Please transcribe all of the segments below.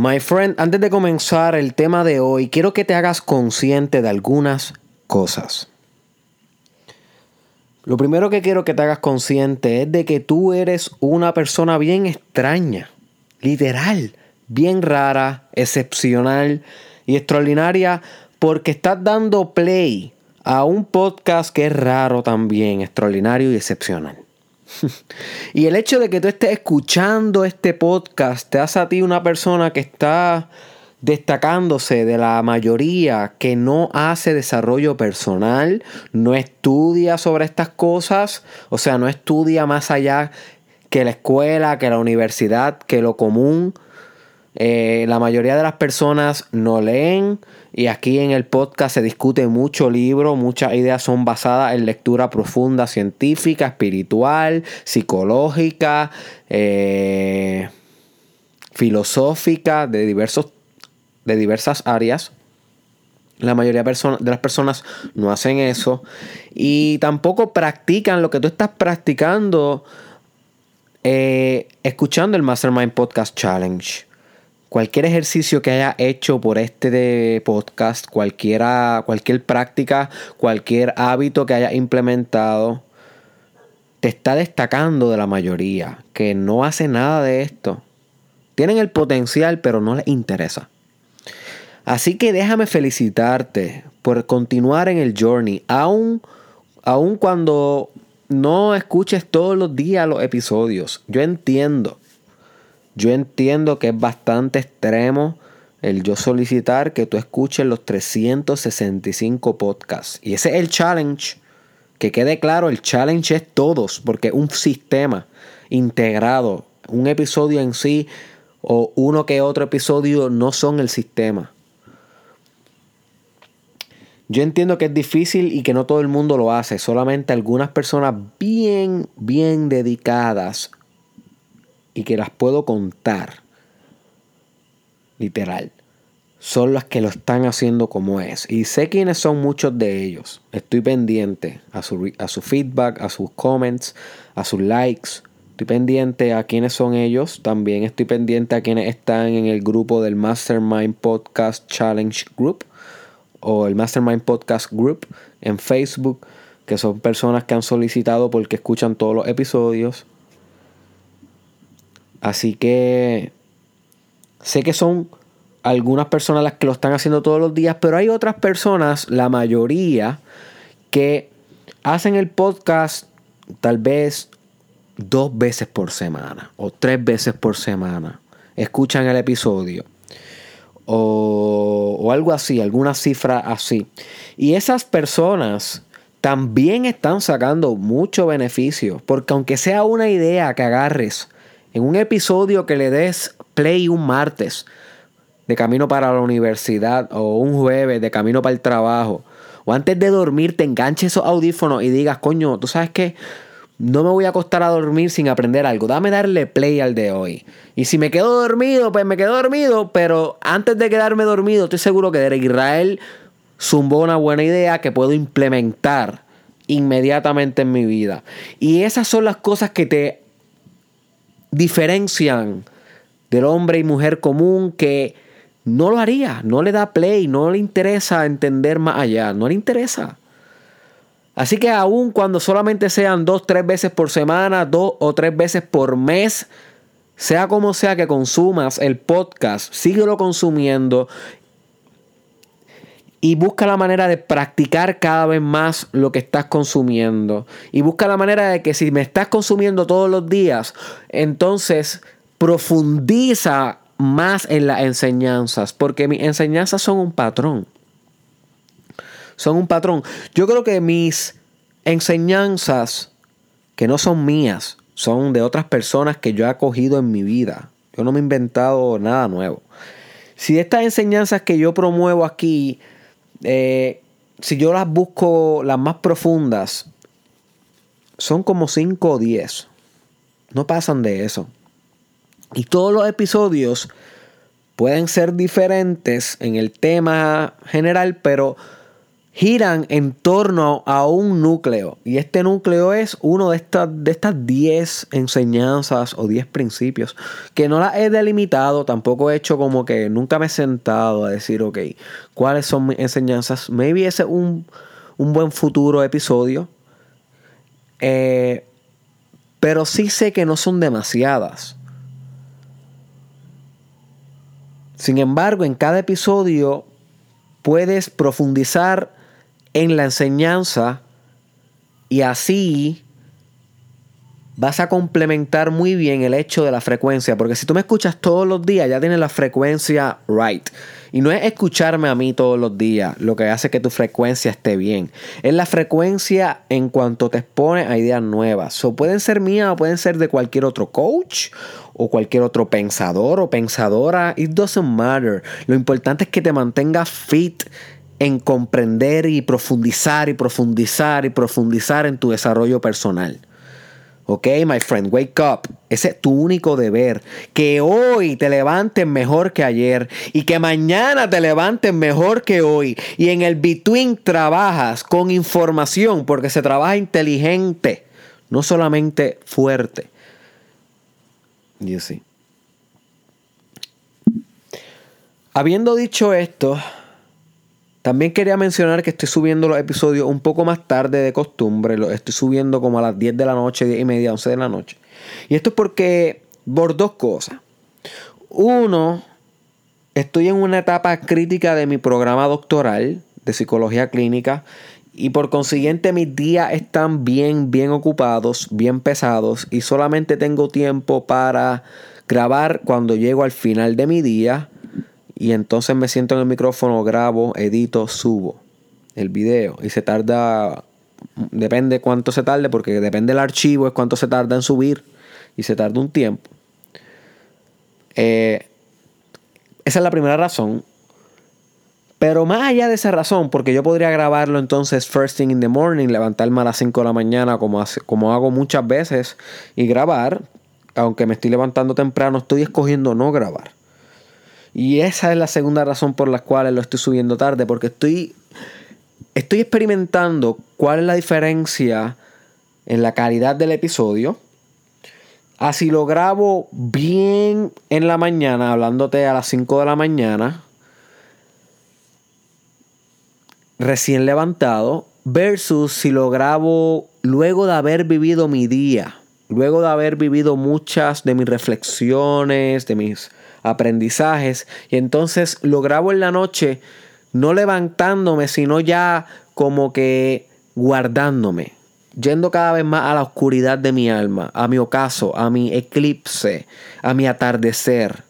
My friend, antes de comenzar el tema de hoy, quiero que te hagas consciente de algunas cosas. Lo primero que quiero que te hagas consciente es de que tú eres una persona bien extraña, literal, bien rara, excepcional y extraordinaria porque estás dando play a un podcast que es raro también, extraordinario y excepcional. y el hecho de que tú estés escuchando este podcast te hace a ti una persona que está destacándose de la mayoría que no hace desarrollo personal, no estudia sobre estas cosas, o sea, no estudia más allá que la escuela, que la universidad, que lo común. Eh, la mayoría de las personas no leen y aquí en el podcast se discute mucho libro, muchas ideas son basadas en lectura profunda, científica, espiritual, psicológica, eh, filosófica, de, diversos, de diversas áreas. La mayoría de las personas no hacen eso y tampoco practican lo que tú estás practicando eh, escuchando el Mastermind Podcast Challenge cualquier ejercicio que haya hecho por este podcast, cualquiera, cualquier práctica, cualquier hábito que haya implementado, te está destacando de la mayoría que no hace nada de esto. Tienen el potencial, pero no les interesa. Así que déjame felicitarte por continuar en el journey, aun, aun cuando no escuches todos los días los episodios. Yo entiendo yo entiendo que es bastante extremo el yo solicitar que tú escuches los 365 podcasts. Y ese es el challenge. Que quede claro, el challenge es todos, porque un sistema integrado, un episodio en sí o uno que otro episodio no son el sistema. Yo entiendo que es difícil y que no todo el mundo lo hace, solamente algunas personas bien, bien dedicadas y que las puedo contar, literal, son las que lo están haciendo como es. Y sé quiénes son muchos de ellos. Estoy pendiente a su, a su feedback, a sus comments, a sus likes. Estoy pendiente a quiénes son ellos. También estoy pendiente a quienes están en el grupo del Mastermind Podcast Challenge Group o el Mastermind Podcast Group en Facebook, que son personas que han solicitado porque escuchan todos los episodios. Así que sé que son algunas personas las que lo están haciendo todos los días, pero hay otras personas, la mayoría, que hacen el podcast tal vez dos veces por semana o tres veces por semana. Escuchan el episodio. O, o, algo así, alguna cifra así. Y esas personas también están sacando mucho beneficio, porque aunque sea una idea que agarres en un episodio que le des play un martes de camino para la universidad o un jueves de camino para el trabajo o antes de dormir te enganches esos audífonos y digas, coño, tú sabes que no me voy a acostar a dormir sin aprender algo. Dame darle play al de hoy. Y si me quedo dormido, pues me quedo dormido. Pero antes de quedarme dormido, estoy seguro que de Israel zumbó una buena idea que puedo implementar inmediatamente en mi vida. Y esas son las cosas que te diferencian del hombre y mujer común que no lo haría, no le da play, no le interesa entender más allá, no le interesa. Así que aun cuando solamente sean dos, tres veces por semana, dos o tres veces por mes, sea como sea que consumas el podcast, síguelo consumiendo y busca la manera de practicar cada vez más lo que estás consumiendo. Y busca la manera de que si me estás consumiendo todos los días, entonces profundiza más en las enseñanzas, porque mis enseñanzas son un patrón. Son un patrón. Yo creo que mis enseñanzas, que no son mías, son de otras personas que yo he acogido en mi vida. Yo no me he inventado nada nuevo. Si estas enseñanzas que yo promuevo aquí eh, si yo las busco las más profundas, son como 5 o 10. No pasan de eso. Y todos los episodios pueden ser diferentes en el tema general, pero giran en torno a un núcleo. Y este núcleo es uno de estas, de estas 10 enseñanzas o 10 principios que no las he delimitado, tampoco he hecho como que nunca me he sentado a decir, ok, ¿cuáles son mis enseñanzas? Maybe ese es un, un buen futuro episodio. Eh, pero sí sé que no son demasiadas. Sin embargo, en cada episodio puedes profundizar en la enseñanza y así vas a complementar muy bien el hecho de la frecuencia, porque si tú me escuchas todos los días, ya tienes la frecuencia right. Y no es escucharme a mí todos los días lo que hace que tu frecuencia esté bien. Es la frecuencia en cuanto te expone a ideas nuevas. O pueden ser mías o pueden ser de cualquier otro coach o cualquier otro pensador o pensadora. It doesn't matter. Lo importante es que te mantengas fit en comprender y profundizar y profundizar y profundizar en tu desarrollo personal. Ok, my friend, wake up. Ese es tu único deber. Que hoy te levantes mejor que ayer y que mañana te levantes mejor que hoy. Y en el between trabajas con información porque se trabaja inteligente, no solamente fuerte. Y así. Habiendo dicho esto, también quería mencionar que estoy subiendo los episodios un poco más tarde de costumbre. Los estoy subiendo como a las 10 de la noche, 10 y media, 11 de la noche. Y esto es porque, por dos cosas. Uno, estoy en una etapa crítica de mi programa doctoral de psicología clínica y por consiguiente mis días están bien, bien ocupados, bien pesados y solamente tengo tiempo para grabar cuando llego al final de mi día y entonces me siento en el micrófono, grabo, edito, subo el video y se tarda, depende cuánto se tarde, porque depende del archivo, es cuánto se tarda en subir y se tarda un tiempo. Eh, esa es la primera razón. Pero más allá de esa razón, porque yo podría grabarlo entonces first thing in the morning, levantarme a las 5 de la mañana como, como hago muchas veces y grabar, aunque me estoy levantando temprano, estoy escogiendo no grabar. Y esa es la segunda razón por la cual lo estoy subiendo tarde, porque estoy, estoy experimentando cuál es la diferencia en la calidad del episodio. Así lo grabo bien en la mañana, hablándote a las 5 de la mañana, recién levantado, versus si lo grabo luego de haber vivido mi día, luego de haber vivido muchas de mis reflexiones, de mis aprendizajes. Y entonces lo grabo en la noche, no levantándome, sino ya como que guardándome, yendo cada vez más a la oscuridad de mi alma, a mi ocaso, a mi eclipse, a mi atardecer.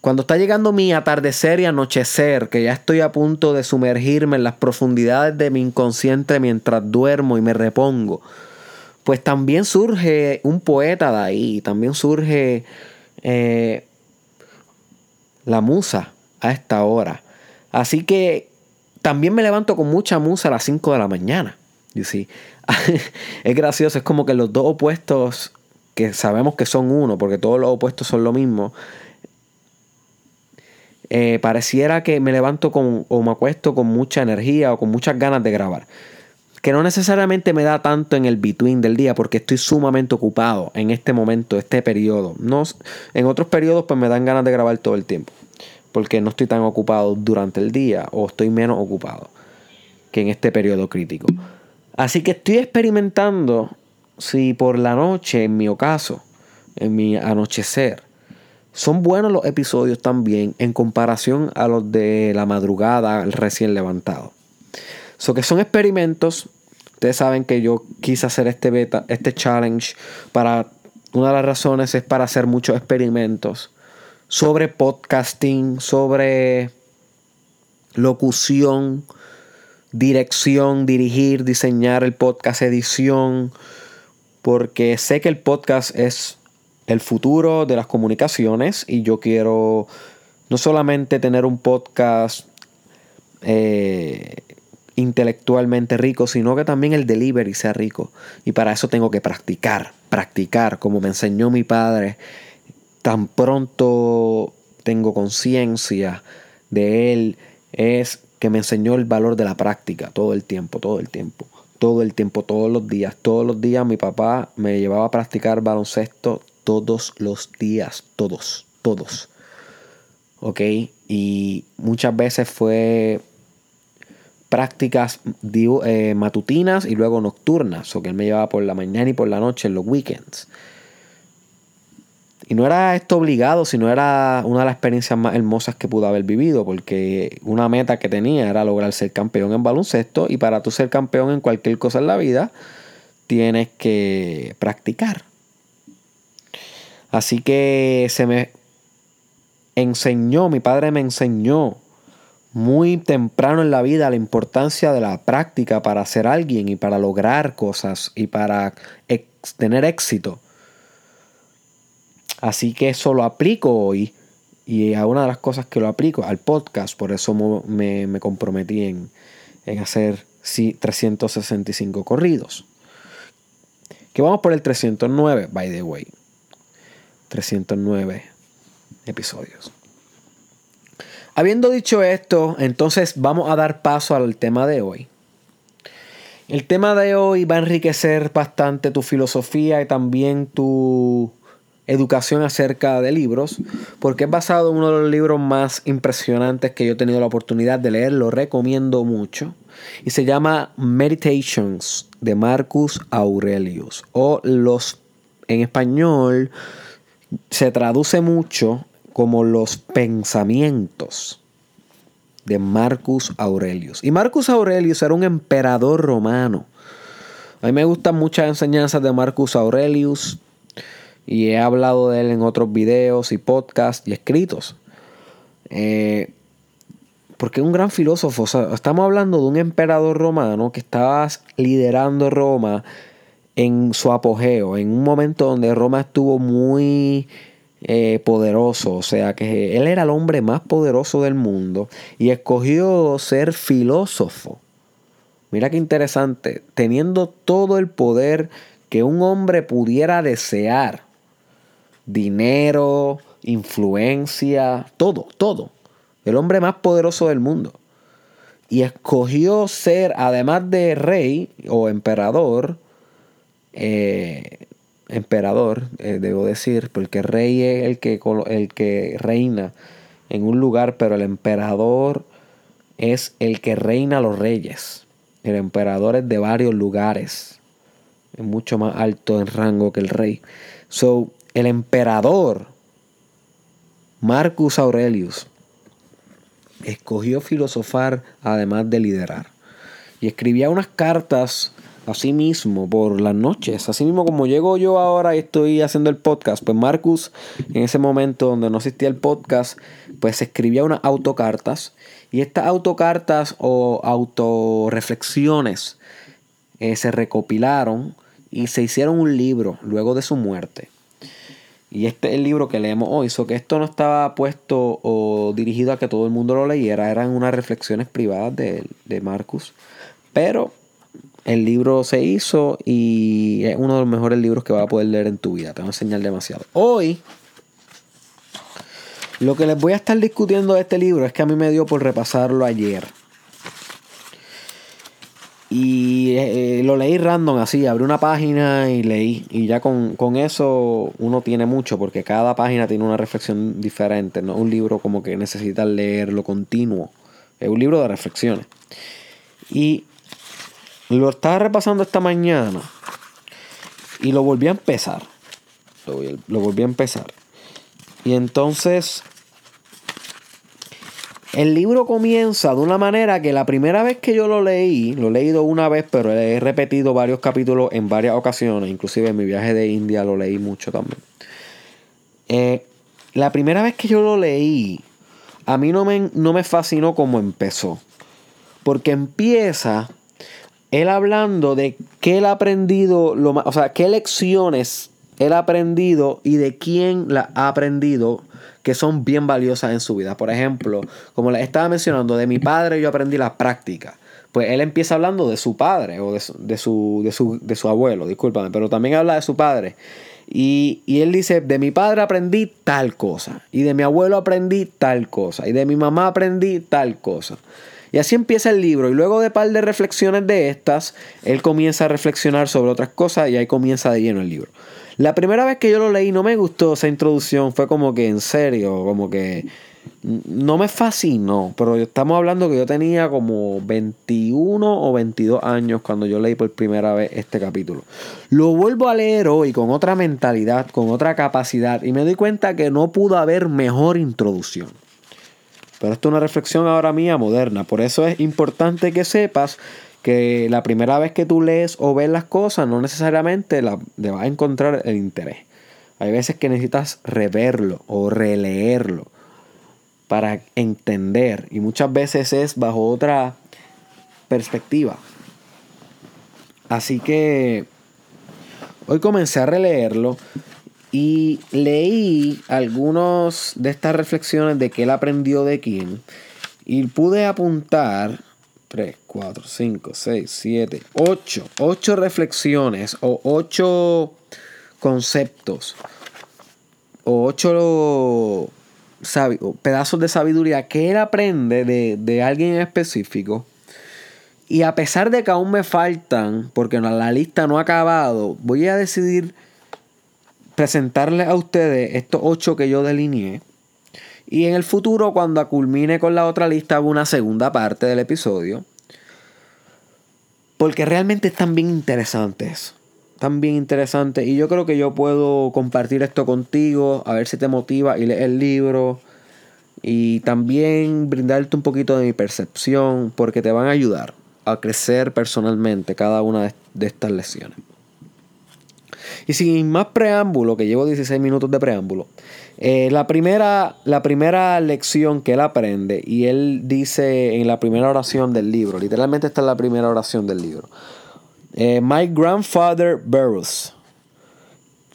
Cuando está llegando mi atardecer y anochecer, que ya estoy a punto de sumergirme en las profundidades de mi inconsciente mientras duermo y me repongo, pues también surge un poeta de ahí, también surge eh, la musa a esta hora. Así que también me levanto con mucha musa a las 5 de la mañana. es gracioso, es como que los dos opuestos que sabemos que son uno, porque todos los opuestos son lo mismo. Eh, pareciera que me levanto con, o me acuesto con mucha energía o con muchas ganas de grabar. Que no necesariamente me da tanto en el between del día porque estoy sumamente ocupado en este momento, este periodo. No, en otros periodos pues me dan ganas de grabar todo el tiempo porque no estoy tan ocupado durante el día o estoy menos ocupado que en este periodo crítico. Así que estoy experimentando si por la noche, en mi ocaso, en mi anochecer, son buenos los episodios también en comparación a los de la madrugada, recién levantado. So que son experimentos. Ustedes saben que yo quise hacer este beta, este challenge para una de las razones es para hacer muchos experimentos sobre podcasting, sobre locución, dirección, dirigir, diseñar el podcast, edición, porque sé que el podcast es el futuro de las comunicaciones y yo quiero no solamente tener un podcast eh, intelectualmente rico, sino que también el delivery sea rico. Y para eso tengo que practicar, practicar, como me enseñó mi padre tan pronto tengo conciencia de él, es que me enseñó el valor de la práctica todo el tiempo, todo el tiempo, todo el tiempo, todos los días. Todos los días mi papá me llevaba a practicar baloncesto todos los días, todos, todos. ¿Ok? Y muchas veces fue prácticas eh, matutinas y luego nocturnas, o que él me llevaba por la mañana y por la noche en los weekends. Y no era esto obligado, sino era una de las experiencias más hermosas que pude haber vivido, porque una meta que tenía era lograr ser campeón en baloncesto, y para tú ser campeón en cualquier cosa en la vida, tienes que practicar. Así que se me enseñó, mi padre me enseñó muy temprano en la vida la importancia de la práctica para ser alguien y para lograr cosas y para tener éxito. Así que eso lo aplico hoy y a una de las cosas que lo aplico al podcast, por eso me, comprometí en, en hacer 365 corridos. Que vamos por el 309, by the way. 309 episodios. Habiendo dicho esto, entonces vamos a dar paso al tema de hoy. El tema de hoy va a enriquecer bastante tu filosofía y también tu educación acerca de libros, porque es basado en uno de los libros más impresionantes que yo he tenido la oportunidad de leer, lo recomiendo mucho, y se llama Meditations de Marcus Aurelius, o los, en español, se traduce mucho como los pensamientos de Marcus Aurelius. Y Marcus Aurelius era un emperador romano. A mí me gustan muchas enseñanzas de Marcus Aurelius y he hablado de él en otros videos y podcasts y escritos. Eh, porque es un gran filósofo. estamos hablando de un emperador romano que estaba liderando Roma en su apogeo, en un momento donde Roma estuvo muy eh, poderoso. O sea que él era el hombre más poderoso del mundo y escogió ser filósofo. Mira qué interesante, teniendo todo el poder que un hombre pudiera desear dinero, influencia, todo, todo. El hombre más poderoso del mundo. Y escogió ser, además de rey o emperador, eh, emperador, eh, debo decir, porque rey es el que, el que reina en un lugar, pero el emperador es el que reina los reyes. El emperador es de varios lugares. Es mucho más alto en rango que el rey. So, el emperador Marcus Aurelius escogió filosofar además de liderar. Y escribía unas cartas a sí mismo por las noches. Así mismo como llego yo ahora y estoy haciendo el podcast, pues Marcus en ese momento donde no existía el podcast, pues escribía unas autocartas. Y estas autocartas o autorreflexiones eh, se recopilaron y se hicieron un libro luego de su muerte. Y este es el libro que leemos hoy. So que esto no estaba puesto o dirigido a que todo el mundo lo leyera. Eran unas reflexiones privadas de, de Marcus. Pero el libro se hizo y es uno de los mejores libros que vas a poder leer en tu vida. Te voy a enseñar demasiado. Hoy, lo que les voy a estar discutiendo de este libro es que a mí me dio por repasarlo ayer. Y eh, lo leí random así, abrí una página y leí. Y ya con, eso uno tiene mucho, porque cada página tiene una reflexión diferente. No un libro como que necesita leerlo continuo. Es un libro de reflexiones. Y lo estaba repasando esta mañana. Y lo volví a empezar. Lo, volví a empezar. Y entonces el libro comienza de una manera que la primera vez que yo lo leí, lo he leído una vez, pero he repetido varios capítulos en varias ocasiones, inclusive en mi viaje de India lo leí mucho también. Eh, la primera vez que yo lo leí, a mí no me, no me fascinó como empezó, porque empieza él hablando de qué él ha aprendido, lo, o sea, qué lecciones él ha aprendido y de quién la ha aprendido que son bien valiosas en su vida. Por ejemplo, como les estaba mencionando, de mi padre yo aprendí la práctica. Pues él empieza hablando de su padre o de su, de su, de su, abuelo, discúlpame, pero también habla de su padre. Y, y, él dice, de mi padre aprendí tal cosa, y de mi abuelo aprendí tal cosa, y de mi mamá aprendí tal cosa. Y así empieza el libro. Y luego de par de reflexiones de estas, él comienza a reflexionar sobre otras cosas y ahí comienza de lleno el libro. La primera vez que yo lo leí no me gustó esa introducción. Fue como que en serio, como que no me fascinó. Pero estamos hablando que yo tenía como 21 o 22 años cuando yo leí por primera vez este capítulo. Lo vuelvo a leer hoy con otra mentalidad, con otra capacidad. Y me doy cuenta que no pudo haber mejor introducción. Pero esto es una reflexión ahora mía moderna. Por eso es importante que sepas que la primera vez que tú lees o ves las cosas, no necesariamente la, le vas a encontrar el interés. Hay veces que necesitas reverlo o releerlo para entender. Y muchas veces es bajo otra perspectiva. Así que hoy comencé a releerlo y leí algunos de estas reflexiones de que él aprendió de quién. Y pude apuntar 3, 4, 5, 6, 7, 8. 8 reflexiones o 8 conceptos. O 8 pedazos de sabiduría que él aprende de, de alguien específico. Y a pesar de que aún me faltan, porque la lista no ha acabado, voy a decidir presentarles a ustedes estos ocho que yo delineé. Y en el futuro, cuando culmine con la otra lista, hago una segunda parte del episodio. Porque realmente están bien interesantes. Están bien interesantes. Y yo creo que yo puedo compartir esto contigo. A ver si te motiva y lees el libro. Y también brindarte un poquito de mi percepción. Porque te van a ayudar a crecer personalmente cada una de estas lecciones. Y sin más preámbulo, que llevo 16 minutos de preámbulo, eh, la, primera, la primera lección que él aprende, y él dice en la primera oración del libro, literalmente está en la primera oración del libro, eh, My grandfather Berus,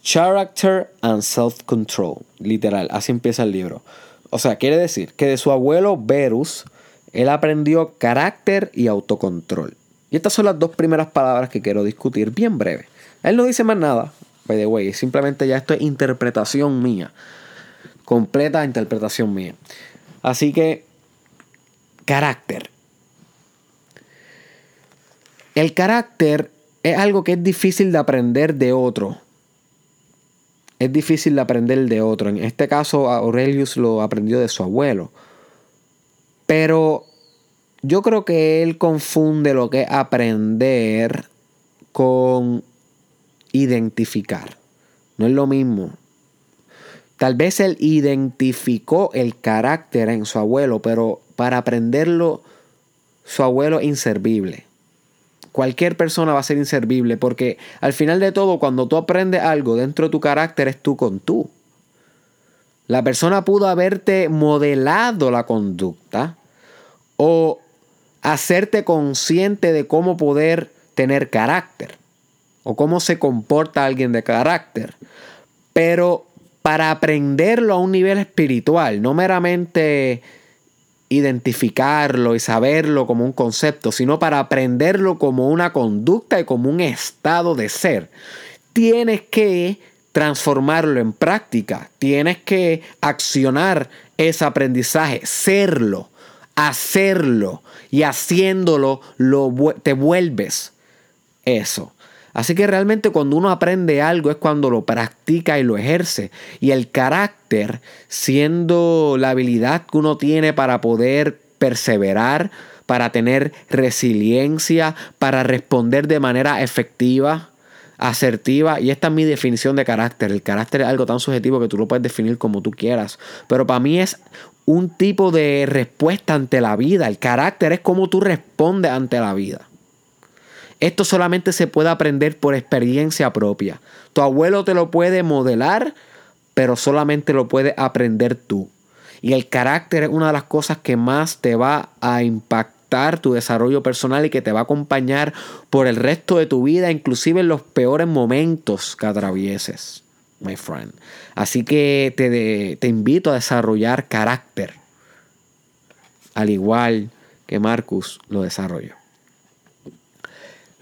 Character and Self-Control, literal, así empieza el libro. O sea, quiere decir que de su abuelo Berus, él aprendió carácter y autocontrol. Y estas son las dos primeras palabras que quiero discutir bien breve. Él no dice más nada, by the way, simplemente ya esto es interpretación mía. Completa interpretación mía. Así que, carácter. El carácter es algo que es difícil de aprender de otro. Es difícil de aprender de otro. En este caso, Aurelius lo aprendió de su abuelo. Pero yo creo que él confunde lo que es aprender con identificar. No es lo mismo. Tal vez él identificó el carácter en su abuelo, pero para aprenderlo, su abuelo es inservible. Cualquier persona va a ser inservible porque al final de todo, cuando tú aprendes algo dentro de tu carácter, es tú con tú. La persona pudo haberte modelado la conducta o hacerte consciente de cómo poder tener carácter o cómo se comporta alguien de carácter. Pero para aprenderlo a un nivel espiritual, no meramente identificarlo y saberlo como un concepto, sino para aprenderlo como una conducta y como un estado de ser, tienes que transformarlo en práctica, tienes que accionar ese aprendizaje, serlo, hacerlo y haciéndolo lo, te vuelves eso. Así que realmente cuando uno aprende algo es cuando lo practica y lo ejerce. Y el carácter, siendo la habilidad que uno tiene para poder perseverar, para tener resiliencia, para responder de manera efectiva, asertiva. Y esta es mi definición de carácter. El carácter es algo tan subjetivo que tú lo puedes definir como tú quieras. Pero para mí es un tipo de respuesta ante la vida. El carácter es cómo tú respondes ante la vida. Esto solamente se puede aprender por experiencia propia. Tu abuelo te lo puede modelar, pero solamente lo puedes aprender tú. Y el carácter es una de las cosas que más te va a impactar tu desarrollo personal y que te va a acompañar por el resto de tu vida, inclusive en los peores momentos que atravieses, my friend. Así que te, te invito a desarrollar carácter, al igual que Marcus lo desarrolló.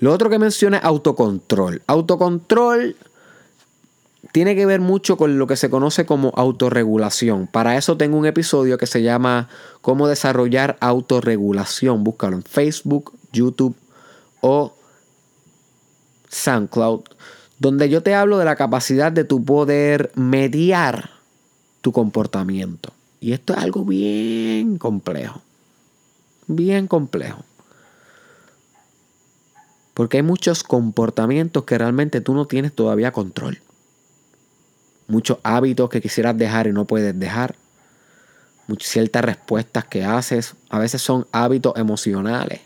Lo otro que menciona es autocontrol. Autocontrol tiene que ver mucho con lo que se conoce como autorregulación. Para eso tengo un episodio que se llama Cómo desarrollar autorregulación. Búscalo en Facebook, YouTube o SoundCloud, donde yo te hablo de la capacidad de tu poder mediar tu comportamiento. Y esto es algo bien complejo. Bien complejo. Porque hay muchos comportamientos que realmente tú no tienes todavía control. Muchos hábitos que quisieras dejar y no puedes dejar. Ciertas respuestas que haces. A veces son hábitos emocionales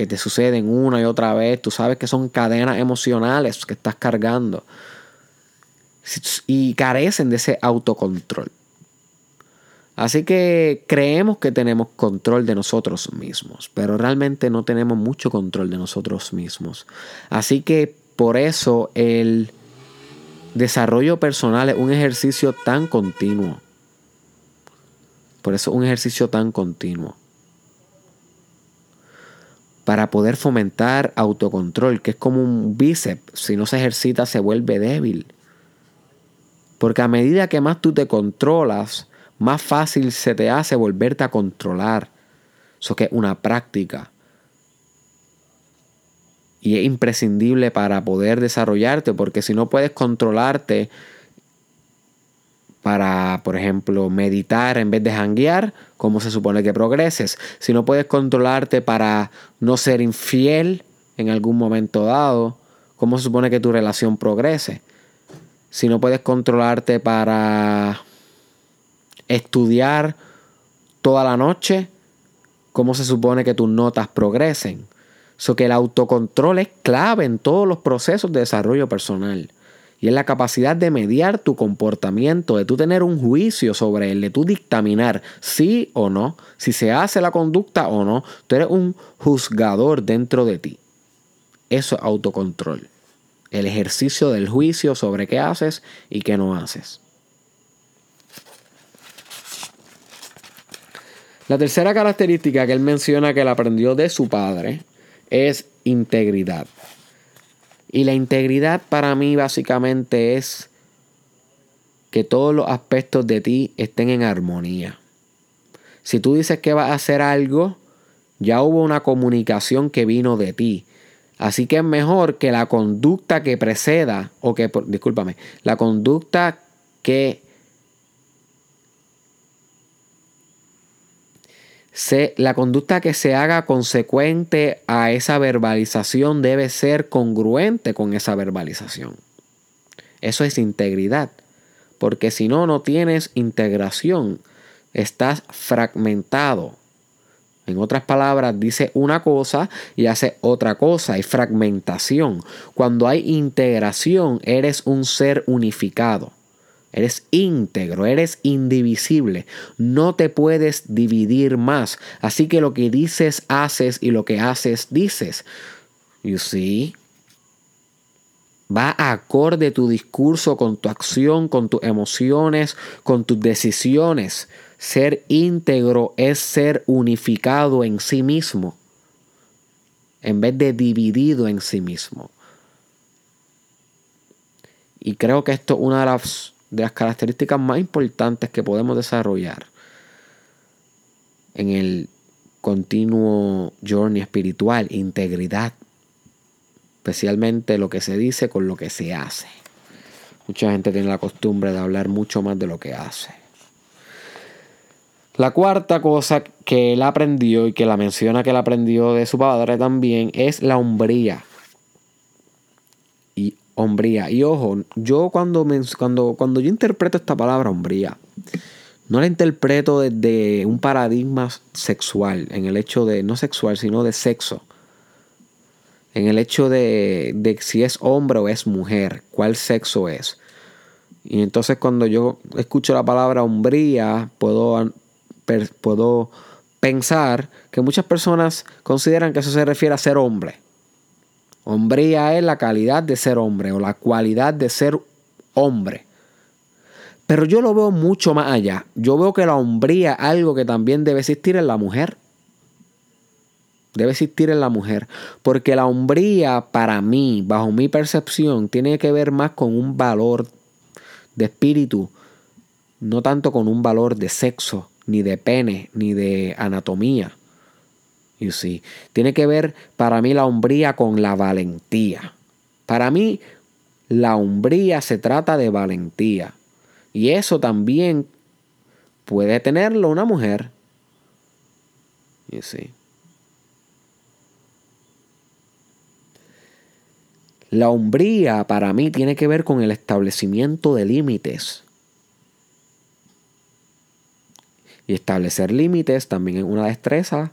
que te suceden una y otra vez. Tú sabes que son cadenas emocionales que estás cargando. Y carecen de ese autocontrol. Así que creemos que tenemos control de nosotros mismos, pero realmente no tenemos mucho control de nosotros mismos. Así que por eso el desarrollo personal es un ejercicio tan continuo. Por eso es un ejercicio tan continuo. Para poder fomentar autocontrol, que es como un bíceps, si no se ejercita se vuelve débil. Porque a medida que más tú te controlas, más fácil se te hace volverte a controlar. Eso que es una práctica. Y es imprescindible para poder desarrollarte, porque si no puedes controlarte para, por ejemplo, meditar en vez de janguear, ¿cómo se supone que progreses? Si no puedes controlarte para no ser infiel en algún momento dado, ¿cómo se supone que tu relación progrese? Si no puedes controlarte para estudiar toda la noche, ¿cómo se supone que tus notas progresen? So que el autocontrol es clave en todos los procesos de desarrollo personal. Y es la capacidad de mediar tu comportamiento, de tú tener un juicio sobre él, de tú dictaminar sí o no, si se hace la conducta o no. Tú eres un juzgador dentro de ti. Eso es autocontrol. El ejercicio del juicio sobre qué haces y qué no haces. La tercera característica que él menciona que él aprendió de su padre es integridad. Y la integridad para mí básicamente es que todos los aspectos de ti estén en armonía. Si tú dices que vas a hacer algo, ya hubo una comunicación que vino de ti. Así que es mejor que la conducta que preceda, o que, discúlpame, la conducta que la conducta que se haga consecuente a esa verbalización debe ser congruente con esa verbalización. Eso es integridad. Porque si no, no tienes integración. Estás fragmentado. En otras palabras, dice una cosa y hace otra cosa. Hay fragmentación. Cuando hay integración, eres un ser unificado. Eres íntegro, eres indivisible. No te puedes dividir más. Así que lo que dices, haces y lo que haces, dices. You see? Va acorde tu discurso con tu acción, con tus emociones, con tus decisiones. Ser íntegro es ser unificado en sí mismo, en vez de dividido en sí mismo. Y creo que esto es una de las de las características más importantes que podemos desarrollar en el continuo journey espiritual, integridad, especialmente lo que se dice con lo que se hace. Mucha gente tiene la costumbre de hablar mucho más de lo que hace. La cuarta cosa que él aprendió y que la menciona que él aprendió de su padre también es la hombría hombría. Y ojo, yo cuando, cuando, cuando yo interpreto esta palabra hombría, no la interpreto desde un paradigma sexual, en el hecho de, no sexual, sino de sexo. En el hecho de, de si es hombre o es mujer, cuál sexo es. Y entonces cuando yo escucho la palabra hombría, puedo, puedo pensar que muchas personas consideran que eso se refiere a ser hombre. Hombría es la calidad de ser hombre o la cualidad de ser hombre. Pero yo lo veo mucho más allá. Yo veo que la hombría es algo que también debe existir en la mujer. debe existir en la mujer. Porque la hombría, para mí, bajo mi percepción, tiene que ver más con un valor de espíritu, no tanto con un valor de sexo, ni de pene, ni de anatomía. Tiene que ver para mí la hombría con la valentía. Para mí, la hombría se trata de valentía. Y eso también puede tenerlo una mujer. La hombría para mí tiene que ver con el establecimiento de límites. Y establecer límites también es una destreza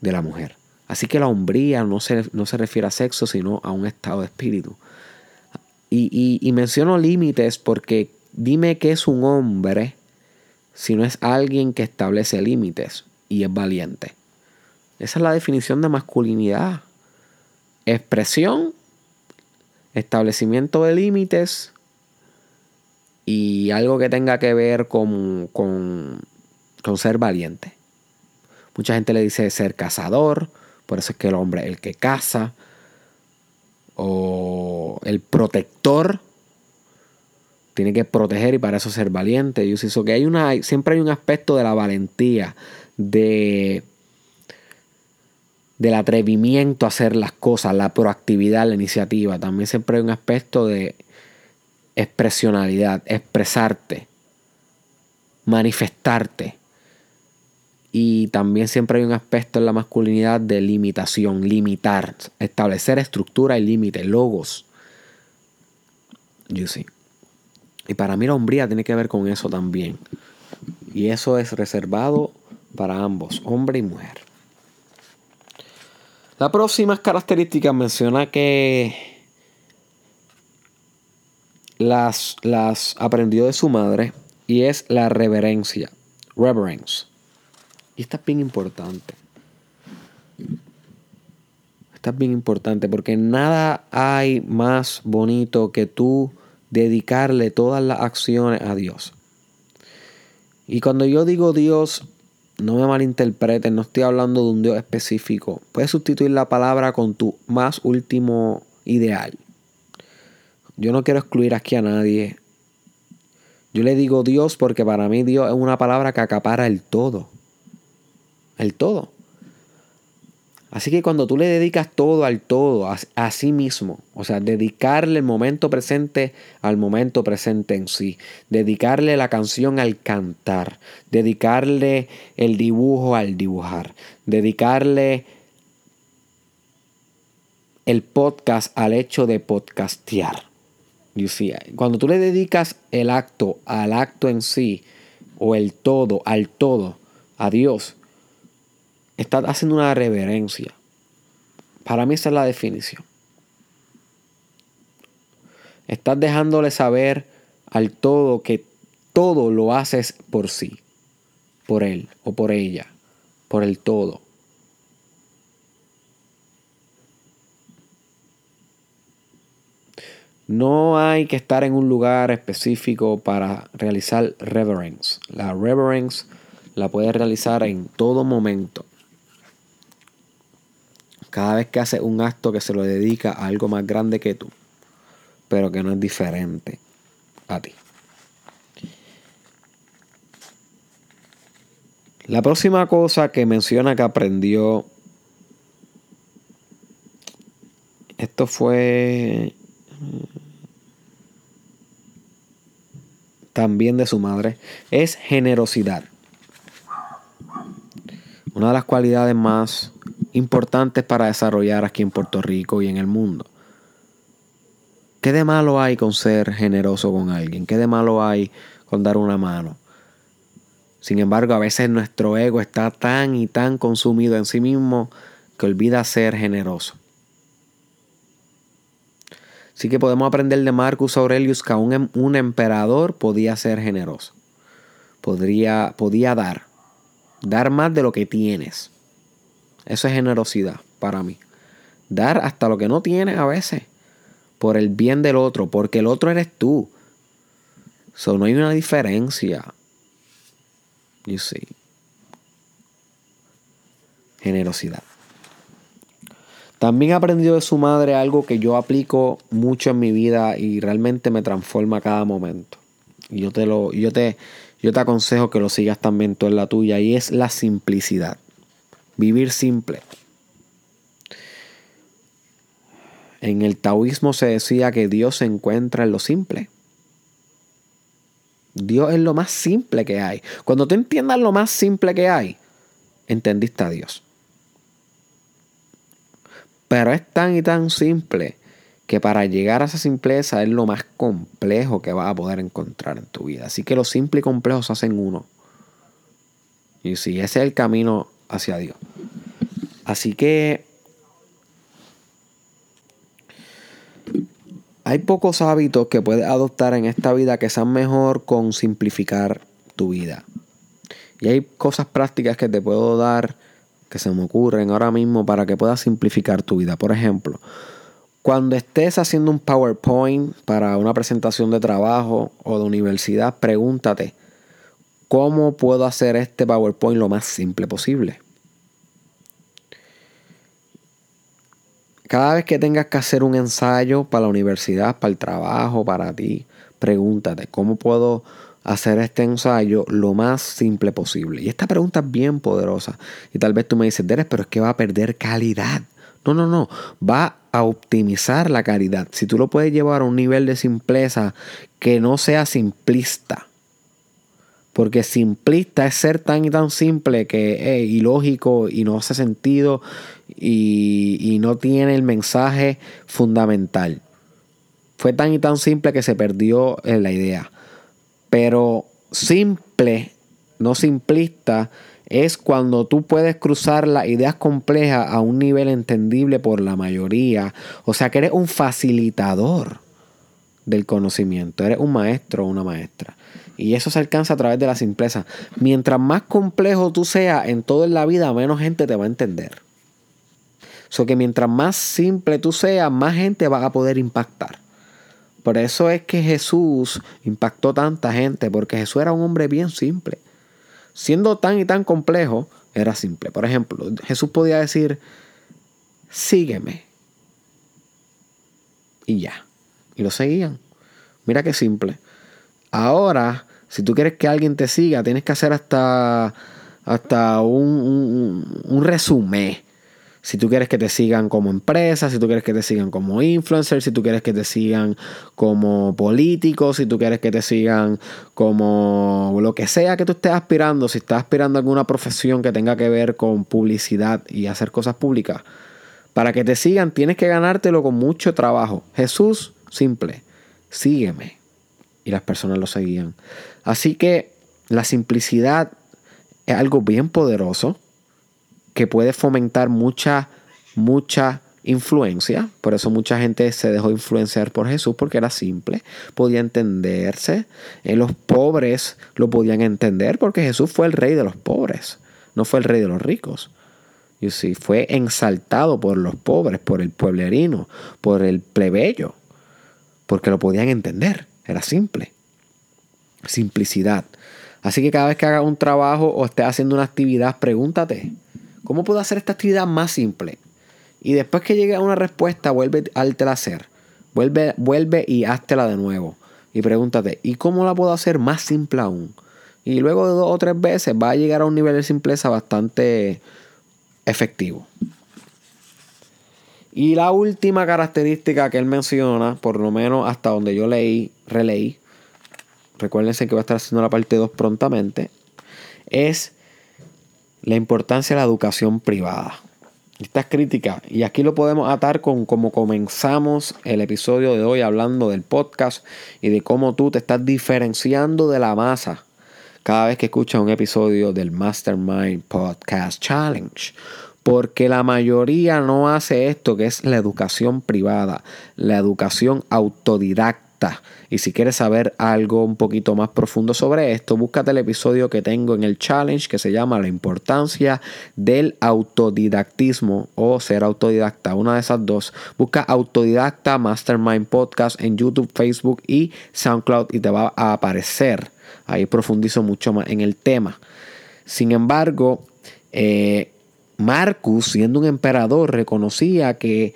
de la mujer. Así que la hombría no se, no se refiere a sexo, sino a un estado de espíritu. Y, y menciono límites porque dime qué es un hombre si no es alguien que establece límites y es valiente. Esa es la definición de masculinidad expresión, establecimiento de límites y algo que tenga que ver con, con, con, ser valiente. Mucha gente le dice ser cazador, por eso es que el hombre el que caza, o el protector, tiene que proteger y para eso ser valiente. Yo sé que hay siempre hay un aspecto de la valentía, de del atrevimiento a hacer las cosas, la proactividad, la iniciativa. También siempre hay un aspecto de expresionalidad, expresarte, manifestarte. Y también siempre hay un aspecto en la masculinidad de limitación, limitar, establecer estructura y límite, logos. You see. Y para mí la hombría tiene que ver con eso también. Y eso es reservado para ambos, hombre y mujer. La próxima característica menciona que las, las aprendió de su madre y es la reverencia. Reverence. Y esta es bien importante. Esta es bien importante porque nada hay más bonito que tú dedicarle todas las acciones a Dios. Y cuando yo digo Dios, no me malinterpreten, no estoy hablando de un Dios específico. Puedes sustituir la palabra con tu más último ideal. Yo no quiero excluir aquí a nadie. Yo le digo Dios porque para mí Dios es una palabra que acapara el todo. El todo. Así que cuando tú le dedicas todo al todo, a, sí mismo, o sea, dedicarle el momento presente al momento presente en sí, dedicarle la canción al cantar, dedicarle el dibujo al dibujar, dedicarle el podcast al hecho de podcastear. Cuando tú le dedicas el acto al acto en sí, o el todo al todo, a Dios, Estás haciendo una reverencia. Para mí esa es la definición. Estás dejándole saber al todo que todo lo haces por sí, por él o por ella, por el todo. No hay que estar en un lugar específico para realizar reverence. La reverence la puedes realizar en todo momento. Cada vez que haces un acto que se lo dedica a algo más grande que tú, pero que no es diferente a ti. La próxima cosa que menciona que aprendió, esto fue también de su madre, es generosidad. Una de las cualidades más importantes para desarrollar aquí en Puerto Rico y en el mundo. ¿Qué de malo hay con ser generoso con alguien? ¿Qué de malo hay con dar una mano? Sin embargo, a veces nuestro ego está tan y tan consumido en sí mismo que olvida ser generoso. Así que podemos aprender de Marcus Aurelius que aún em, un emperador podía ser generoso. Podría, podía dar. Dar más de lo que tienes. Eso es generosidad para mí. Dar hasta lo que no tienes a veces. Por el bien del otro. Porque el otro eres tú. So, no hay una diferencia. You see. generosidad. También aprendió de su madre algo que yo aplico mucho en mi vida y realmente me transforma cada momento. Y yo te lo, yo te, yo te aconsejo que lo sigas también tú en la tuya y es la simplicidad. Vivir simple. En el taoísmo se decía que Dios se encuentra en lo simple. Dios es lo más simple que hay. Cuando tú entiendas lo más simple que hay, entendiste a Dios. Pero es tan y tan simple que para llegar a esa simpleza es lo más complejo que vas a poder encontrar en tu vida. Así que lo simple y complejo se hacen uno. Y si ese es el camino hacia Dios. Así que hay pocos hábitos que puedes adoptar en esta vida que sean mejor con simplificar tu vida. Y hay cosas prácticas que te puedo dar que se me ocurren ahora mismo para que puedas simplificar tu vida. Por ejemplo, cuando estés haciendo un PowerPoint para una presentación de trabajo o de universidad, pregúntate, ¿cómo puedo hacer este PowerPoint lo más simple posible? Cada vez que tengas que hacer un ensayo para la universidad, para el trabajo, para ti, pregúntate, ¿cómo puedo hacer este ensayo lo más simple posible? Y esta pregunta es bien poderosa. Y tal vez tú me dices, Derek, pero es que va a perder calidad. No, no, no. Va a optimizar la calidad. Si tú lo puedes llevar a un nivel de simpleza que no sea simplista. Porque simplista es ser tan y tan simple que es ilógico y no hace sentido y, y no tiene el mensaje fundamental. Fue tan y tan simple que se perdió la idea. Pero simple, no simplista, es cuando tú puedes cruzar las ideas complejas a un nivel entendible por la mayoría. O sea que eres un facilitador del conocimiento. Eres un maestro o una maestra. Y eso se alcanza a través de la simpleza. Mientras más complejo tú seas en todo en la vida, menos gente te va a entender. So que mientras más simple tú seas, más gente va a poder impactar. Por eso es que Jesús impactó tanta gente, porque Jesús era un hombre bien simple. Siendo tan y tan complejo, era simple. Por ejemplo, Jesús podía decir, sígueme. Y ya. Y lo seguían. Mira qué simple. Ahora, si tú quieres que alguien te siga, tienes que hacer hasta, hasta un, un, resumen si tú quieres que te sigan como empresa, si tú quieres que te sigan como influencer, si tú quieres que te sigan como político, si tú quieres que te sigan como lo que sea que tú estés aspirando, si estás aspirando a alguna profesión que tenga que ver con publicidad y hacer cosas públicas, para que te sigan tienes que ganártelo con mucho trabajo. Jesús, simple, sígueme. Y las personas lo seguían. Así que la simplicidad es algo bien poderoso que puede fomentar mucha, mucha influencia. Por eso mucha gente se dejó influenciar por Jesús porque era simple, podía entenderse. Eh, los pobres lo podían entender porque Jesús fue el rey de los pobres, no fue el rey de los ricos. Y sí, fue exaltado por los pobres, por el pueblerino, por el plebeyo, porque lo podían entender. Era simple. Simplicidad. Así que cada vez que hagas un trabajo o estés haciendo una actividad, pregúntate, ¿Cómo puedo hacer esta actividad más simple? Y después que llegue a una respuesta, vuelve al hacer. Vuelve, vuelve y háztela de nuevo. Y pregúntate, ¿y cómo la puedo hacer más simple aún? Y luego de dos o tres veces va a llegar a un nivel de simpleza bastante efectivo. Y la última característica que él menciona, por lo menos hasta donde yo leí, releí, recuérdense que voy a estar haciendo la parte 2 prontamente, es la importancia de la educación privada. Esta es crítica y aquí lo podemos atar con cómo comenzamos el episodio de hoy hablando del podcast y de cómo tú te estás diferenciando de la masa cada vez que escuchas un episodio del Mastermind Podcast Challenge. Porque la mayoría no hace esto que es la educación privada, la educación autodidacta y si quieres saber algo un poquito más profundo sobre esto, búscate el episodio que tengo en el challenge que se llama La importancia del autodidactismo o ser autodidacta, una de esas dos. Busca autodidacta Mastermind Podcast en YouTube, Facebook y SoundCloud y te va a aparecer. Ahí profundizo mucho más en el tema. Sin embargo, eh, Marcus, siendo un emperador, reconocía que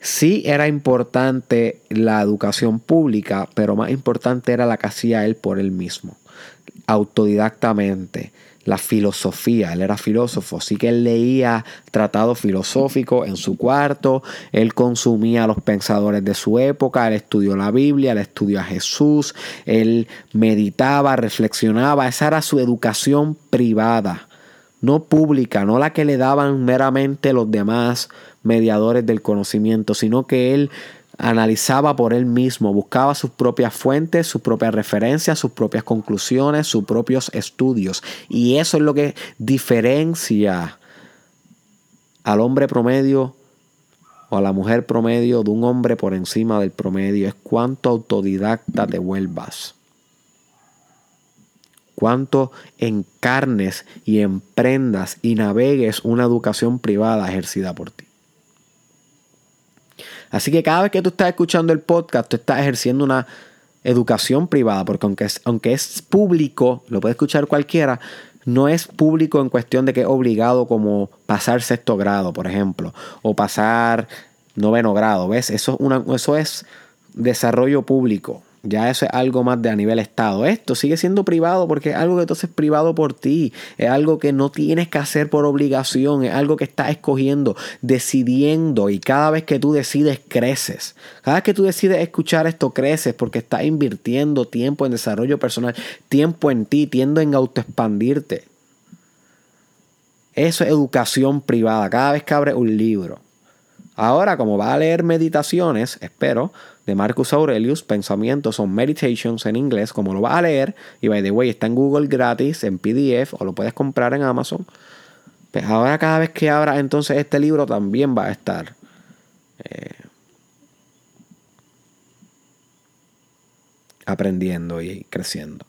sí era importante la educación pública, pero más importante era la que hacía él por él mismo, autodidactamente la filosofía. Él era filósofo, así que él leía tratados filosóficos en su cuarto, él consumía a los pensadores de su época, él estudió la Biblia, él estudió a Jesús, él meditaba, reflexionaba, esa era su educación privada, no pública, no la que le daban meramente los demás mediadores del conocimiento, sino que él analizaba por él mismo, buscaba sus propias fuentes, sus propias referencias, sus propias conclusiones, sus propios estudios. Y eso es lo que diferencia al hombre promedio o a la mujer promedio de un hombre por encima del promedio. Es cuánto autodidacta te vuelvas. Cuánto encarnes y emprendas y navegues una educación privada ejercida por ti. Así que cada vez que tú estás escuchando el podcast, tú estás ejerciendo una educación privada, porque aunque es, aunque es público, lo puede escuchar cualquiera, no es público en cuestión de que es obligado como pasar sexto grado, por ejemplo, o pasar noveno grado, ¿ves? Eso, una, eso es desarrollo público. Ya eso es algo más de a nivel estado. Esto sigue siendo privado porque es algo que entonces es privado por ti. Es algo que no tienes que hacer por obligación. Es algo que estás escogiendo, decidiendo. Y cada vez que tú decides, creces. Cada vez que tú decides escuchar esto, creces porque estás invirtiendo tiempo en desarrollo personal, tiempo en ti, tiendo en autoexpandirte. Eso es educación privada. Cada vez que abres un libro. Ahora, como vas a leer meditaciones, espero, de Marcus Aurelius, Pensamientos son Meditations en inglés, como lo vas a leer, y by the way, está en Google gratis, en PDF, o lo puedes comprar en Amazon. Pues ahora cada vez que abras entonces este libro también va a estar eh, aprendiendo y creciendo.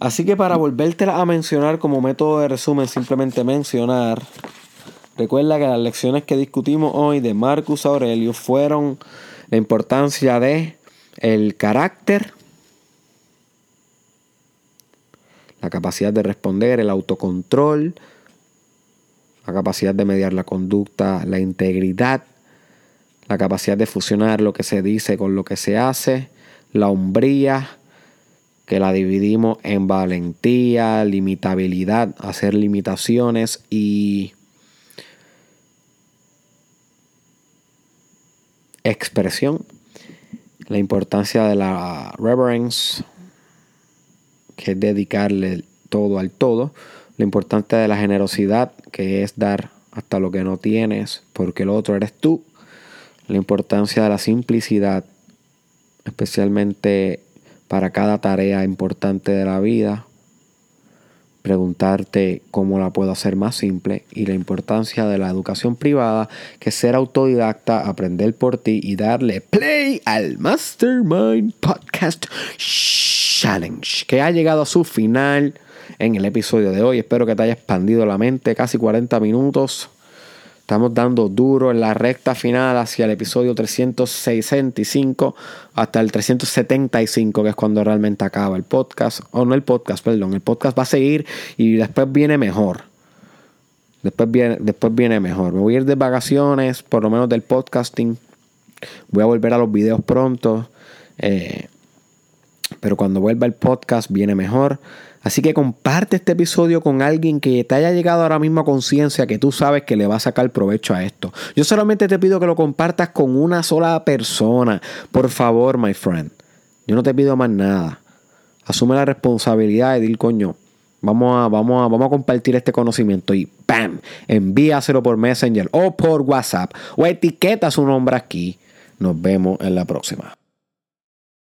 Así que para volvértela a mencionar como método de resumen, simplemente mencionar Recuerda que las lecciones que discutimos hoy de Marcus Aurelius fueron la importancia de el carácter, la capacidad de responder, el autocontrol, la capacidad de mediar la conducta, la integridad, la capacidad de fusionar lo que se dice con lo que se hace, la hombría, que la dividimos en valentía, limitabilidad, hacer limitaciones y expresión, la importancia de la reverence, que es dedicarle todo al todo, la importancia de la generosidad, que es dar hasta lo que no tienes, porque el otro eres tú, la importancia de la simplicidad, especialmente para cada tarea importante de la vida, preguntarte cómo la puedo hacer más simple y la importancia de la educación privada, que ser autodidacta, aprender por ti y darle play al Mastermind Podcast Challenge, que ha llegado a su final en el episodio de hoy. Espero que te haya expandido la mente, casi 40 minutos. Estamos dando duro en la recta final hacia el episodio 365 hasta el 375, que es cuando realmente acaba el podcast. O no el podcast, perdón. El podcast va a seguir y después viene mejor. Después viene, después viene mejor. Me voy a ir de vacaciones, por lo menos del podcasting. Voy a volver a los videos pronto. Eh, pero cuando vuelva el podcast viene mejor. Así que comparte este episodio con alguien que te haya llegado ahora mismo a conciencia que tú sabes que le va a sacar provecho a esto. Yo solamente te pido que lo compartas con una sola persona. Por favor, my friend. Yo no te pido más nada. Asume la responsabilidad de decir, coño, vamos a, vamos, a, vamos a compartir este conocimiento y ¡pam! Envíaselo por Messenger o por WhatsApp o etiqueta su nombre aquí. Nos vemos en la próxima.